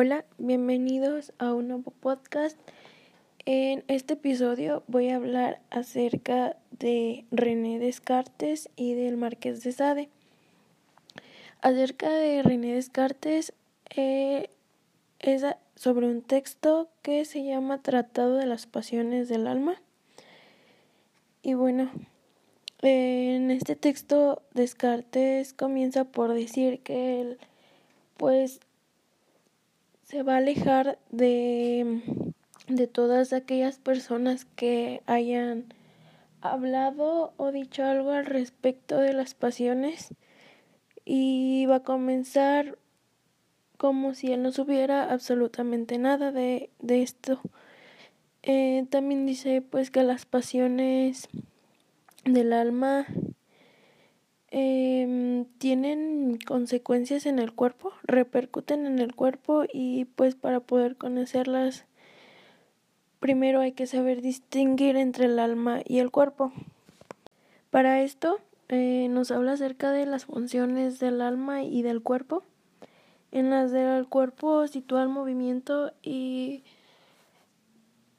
Hola, bienvenidos a un nuevo podcast. En este episodio voy a hablar acerca de René Descartes y del Marqués de Sade. Acerca de René Descartes eh, es sobre un texto que se llama Tratado de las Pasiones del Alma. Y bueno, en este texto Descartes comienza por decir que él pues se va a alejar de, de todas aquellas personas que hayan hablado o dicho algo al respecto de las pasiones y va a comenzar como si él no supiera absolutamente nada de, de esto. Eh, también dice pues que las pasiones del alma eh, tienen consecuencias en el cuerpo, repercuten en el cuerpo y pues para poder conocerlas primero hay que saber distinguir entre el alma y el cuerpo. Para esto eh, nos habla acerca de las funciones del alma y del cuerpo. En las del cuerpo sitúa el movimiento y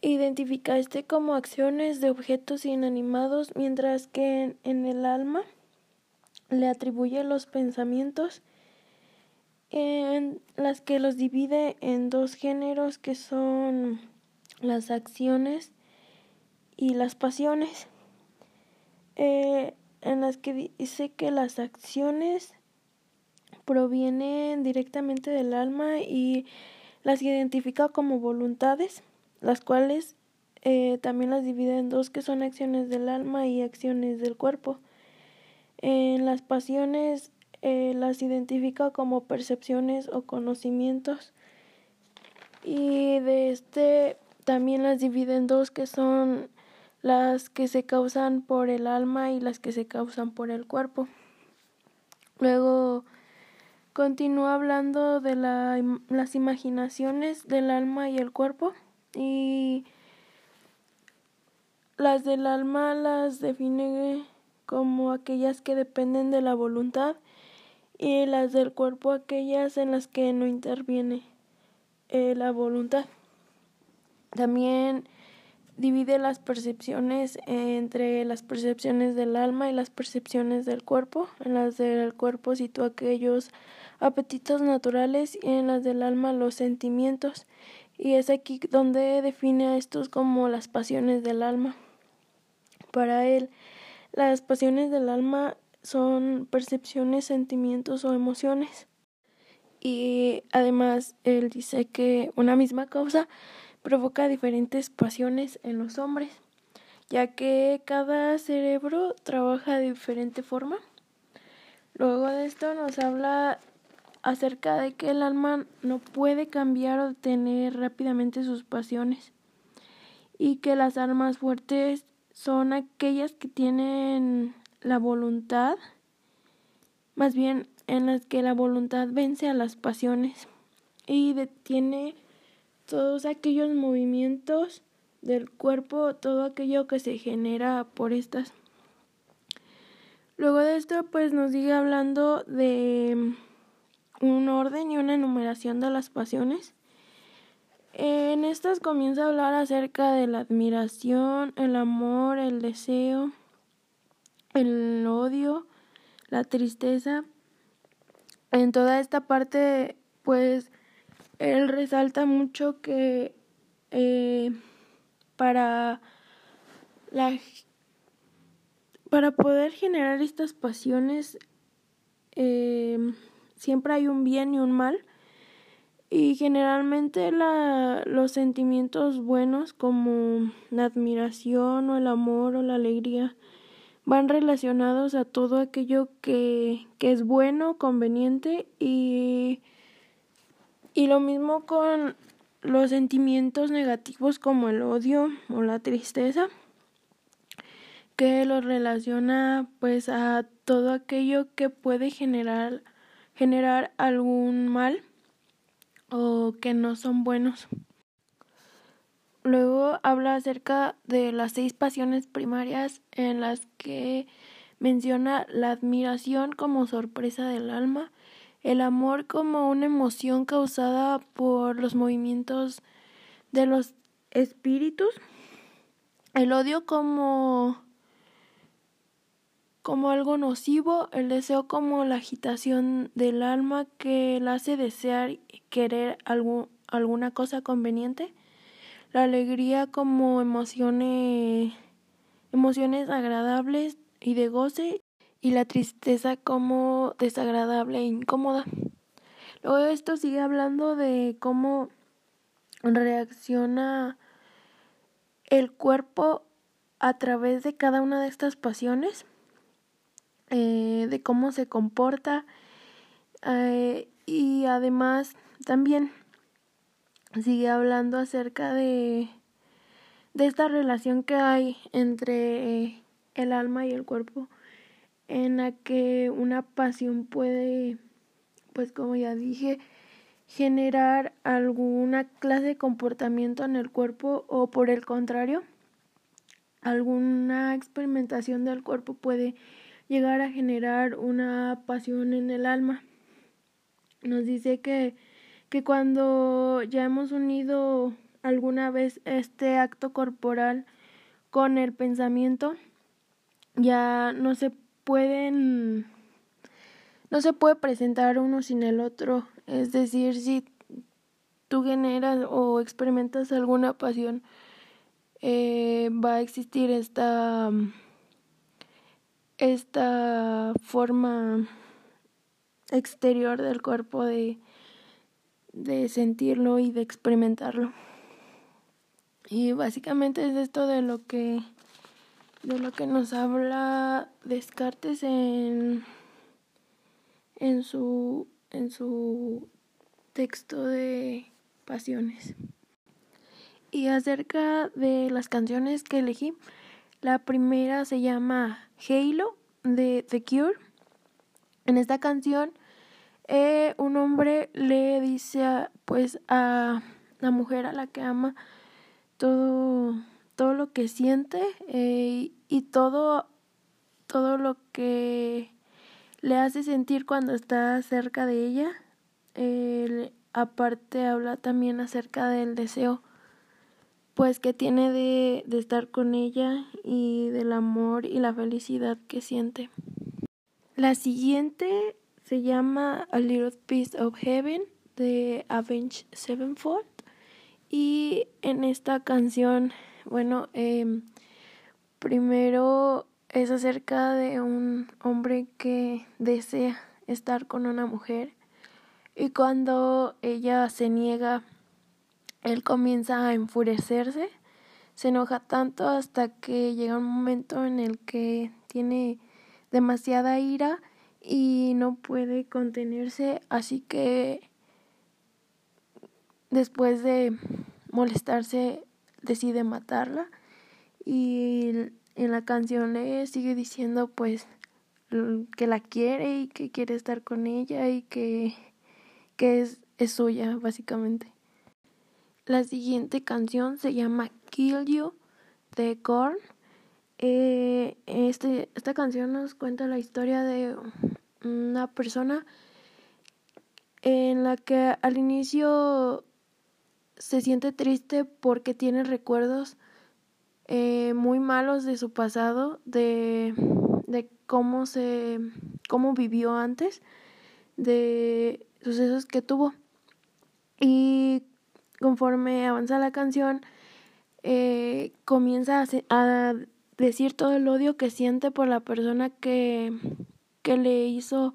identifica este como acciones de objetos inanimados, mientras que en el alma le atribuye los pensamientos en las que los divide en dos géneros que son las acciones y las pasiones, eh, en las que dice que las acciones provienen directamente del alma y las identifica como voluntades, las cuales eh, también las divide en dos que son acciones del alma y acciones del cuerpo. En las pasiones eh, las identifica como percepciones o conocimientos y de este también las divide en dos que son las que se causan por el alma y las que se causan por el cuerpo. Luego continúa hablando de la, las imaginaciones del alma y el cuerpo y las del alma las define como aquellas que dependen de la voluntad y las del cuerpo aquellas en las que no interviene eh, la voluntad. También divide las percepciones entre las percepciones del alma y las percepciones del cuerpo. En las del cuerpo sitúa aquellos apetitos naturales y en las del alma los sentimientos. Y es aquí donde define a estos como las pasiones del alma. Para él, las pasiones del alma son percepciones, sentimientos o emociones. Y además él dice que una misma causa provoca diferentes pasiones en los hombres, ya que cada cerebro trabaja de diferente forma. Luego de esto nos habla acerca de que el alma no puede cambiar o detener rápidamente sus pasiones y que las almas fuertes son aquellas que tienen la voluntad, más bien en las que la voluntad vence a las pasiones y detiene todos aquellos movimientos del cuerpo, todo aquello que se genera por estas. Luego de esto, pues nos sigue hablando de un orden y una enumeración de las pasiones. En estas comienza a hablar acerca de la admiración, el amor, el deseo, el odio, la tristeza. En toda esta parte, pues, él resalta mucho que eh, para para poder generar estas pasiones eh, siempre hay un bien y un mal y generalmente la, los sentimientos buenos como la admiración o el amor o la alegría van relacionados a todo aquello que, que es bueno, conveniente y, y lo mismo con los sentimientos negativos como el odio o la tristeza que los relaciona pues a todo aquello que puede generar generar algún mal o que no son buenos. Luego habla acerca de las seis pasiones primarias en las que menciona la admiración como sorpresa del alma, el amor como una emoción causada por los movimientos de los espíritus, el odio como como algo nocivo, el deseo como la agitación del alma que la hace desear querer algo, alguna cosa conveniente, la alegría como emociones, emociones agradables y de goce, y la tristeza como desagradable e incómoda. Luego esto sigue hablando de cómo reacciona el cuerpo a través de cada una de estas pasiones eh, de cómo se comporta eh, y además también sigue hablando acerca de, de esta relación que hay entre el alma y el cuerpo en la que una pasión puede pues como ya dije generar alguna clase de comportamiento en el cuerpo o por el contrario alguna experimentación del cuerpo puede llegar a generar una pasión en el alma. Nos dice que, que cuando ya hemos unido alguna vez este acto corporal con el pensamiento, ya no se pueden, no se puede presentar uno sin el otro. Es decir, si tú generas o experimentas alguna pasión, eh, va a existir esta esta forma exterior del cuerpo de, de sentirlo y de experimentarlo. Y básicamente es esto de lo que de lo que nos habla Descartes en en su en su texto de Pasiones. Y acerca de las canciones que elegí, la primera se llama Halo de The Cure. En esta canción, eh, un hombre le dice pues a la mujer a la que ama todo, todo lo que siente eh, y todo, todo lo que le hace sentir cuando está cerca de ella. aparte habla también acerca del deseo pues que tiene de, de estar con ella y del amor y la felicidad que siente. La siguiente se llama A Little Piece of Heaven de Avenged Sevenfold y en esta canción, bueno, eh, primero es acerca de un hombre que desea estar con una mujer y cuando ella se niega él comienza a enfurecerse, se enoja tanto hasta que llega un momento en el que tiene demasiada ira y no puede contenerse, así que después de molestarse decide matarla y en la canción le sigue diciendo pues que la quiere y que quiere estar con ella y que, que es, es suya básicamente. La siguiente canción se llama Kill You de Korn. Eh, este, esta canción nos cuenta la historia de una persona en la que al inicio se siente triste porque tiene recuerdos eh, muy malos de su pasado, de, de cómo se, cómo vivió antes, de sucesos que tuvo. Y conforme avanza la canción, eh, comienza a, decir todo el odio que siente por la persona que, que le hizo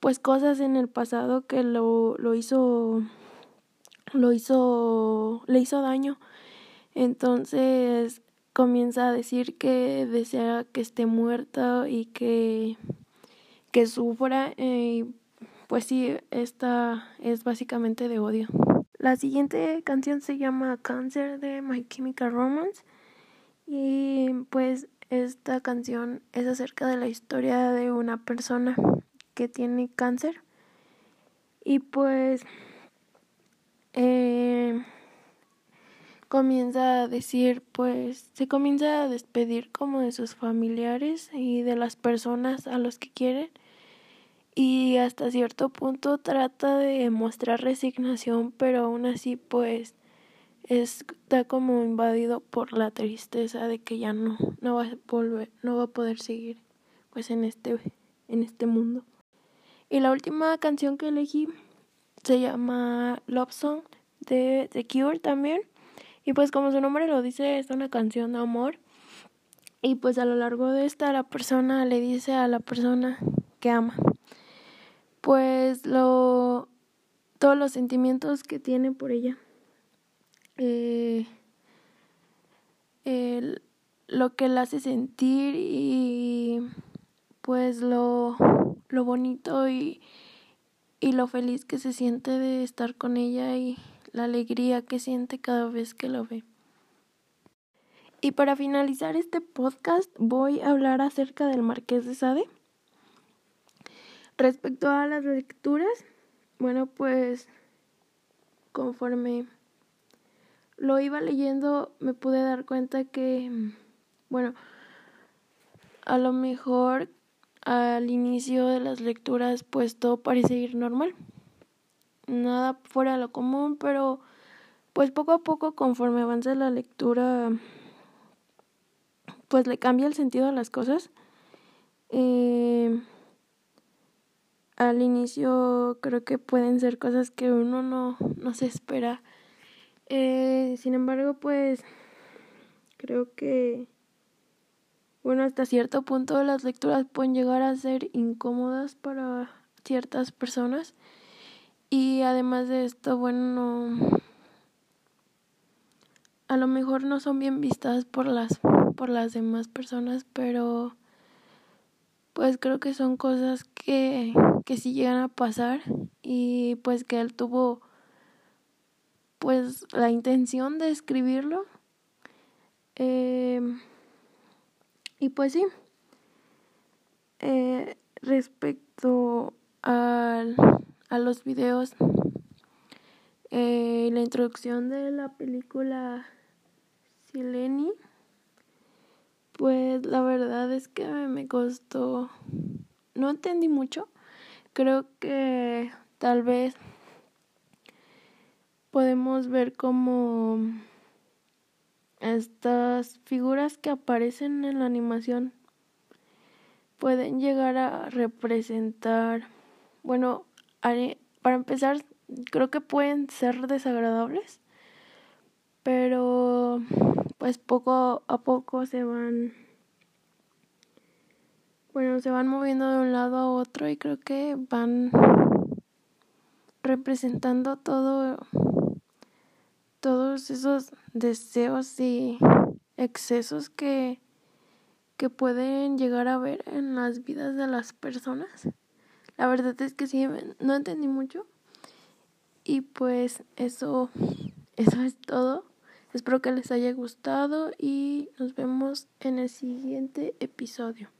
pues cosas en el pasado que lo, lo hizo lo hizo le hizo daño. Entonces comienza a decir que desea que esté muerta y que que sufra y pues sí esta es básicamente de odio la siguiente canción se llama Cancer de My Chemical Romance. Y pues esta canción es acerca de la historia de una persona que tiene cáncer. Y pues eh, comienza a decir pues se comienza a despedir como de sus familiares y de las personas a los que quieren y hasta cierto punto trata de mostrar resignación, pero aún así pues está como invadido por la tristeza de que ya no, no va a volver, no va a poder seguir pues en este, en este mundo. Y la última canción que elegí se llama Love Song de The Cure también. Y pues como su nombre lo dice, es una canción de amor. Y pues a lo largo de esta la persona le dice a la persona que ama. Pues lo todos los sentimientos que tiene por ella. Eh, lo que la hace sentir y pues lo, lo bonito y, y lo feliz que se siente de estar con ella y la alegría que siente cada vez que lo ve. Y para finalizar este podcast voy a hablar acerca del Marqués de Sade. Respecto a las lecturas, bueno, pues conforme lo iba leyendo me pude dar cuenta que, bueno, a lo mejor al inicio de las lecturas pues todo parece ir normal. Nada fuera de lo común, pero pues poco a poco conforme avanza la lectura pues le cambia el sentido a las cosas. Eh, al inicio creo que pueden ser cosas que uno no, no se espera. Eh, sin embargo, pues creo que bueno, hasta cierto punto las lecturas pueden llegar a ser incómodas para ciertas personas. Y además de esto, bueno, a lo mejor no son bien vistas por las por las demás personas, pero pues creo que son cosas que que sí llegan a pasar y pues que él tuvo pues la intención de escribirlo. Eh, y pues sí, eh, respecto a, a los videos, eh, la introducción de la película Sileni, pues la verdad es que me costó, no entendí mucho, creo que tal vez podemos ver como estas figuras que aparecen en la animación pueden llegar a representar, bueno, para empezar, creo que pueden ser desagradables, pero pues poco a poco se van, bueno, se van moviendo de un lado a otro y creo que van representando todo todos esos deseos y excesos que, que pueden llegar a ver en las vidas de las personas. La verdad es que sí, no entendí mucho. Y pues eso, eso es todo. Espero que les haya gustado y nos vemos en el siguiente episodio.